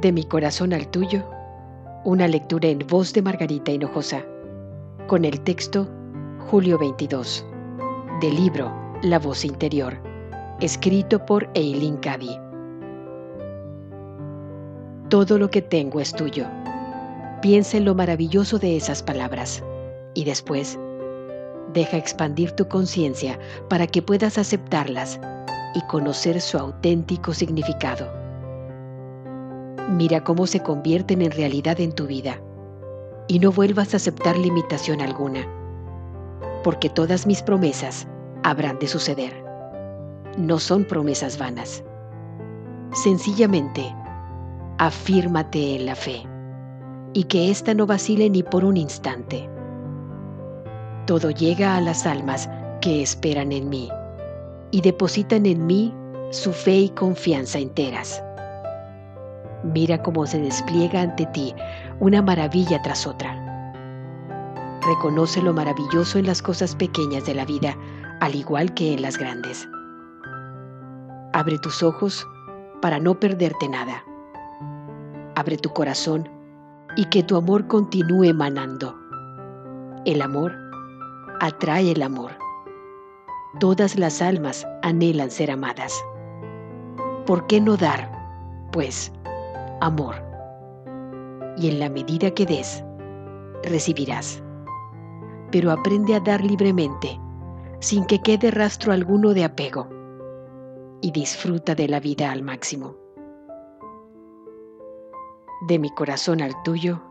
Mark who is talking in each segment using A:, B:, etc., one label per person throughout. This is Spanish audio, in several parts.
A: De mi corazón al tuyo, una lectura en voz de Margarita Hinojosa, con el texto Julio 22, del libro La voz interior, escrito por Eileen Cady. Todo lo que tengo es tuyo. Piensa en lo maravilloso de esas palabras y después deja expandir tu conciencia para que puedas aceptarlas y conocer su auténtico significado. Mira cómo se convierten en realidad en tu vida y no vuelvas a aceptar limitación alguna, porque todas mis promesas habrán de suceder. No son promesas vanas. Sencillamente, afírmate en la fe y que ésta no vacile ni por un instante. Todo llega a las almas que esperan en mí y depositan en mí su fe y confianza enteras. Mira cómo se despliega ante ti una maravilla tras otra. Reconoce lo maravilloso en las cosas pequeñas de la vida, al igual que en las grandes. Abre tus ojos para no perderte nada. Abre tu corazón y que tu amor continúe emanando. El amor atrae el amor. Todas las almas anhelan ser amadas. ¿Por qué no dar, pues, amor? Y en la medida que des, recibirás. Pero aprende a dar libremente, sin que quede rastro alguno de apego, y disfruta de la vida al máximo. De mi corazón al tuyo,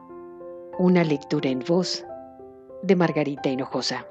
A: una lectura en voz de Margarita Hinojosa.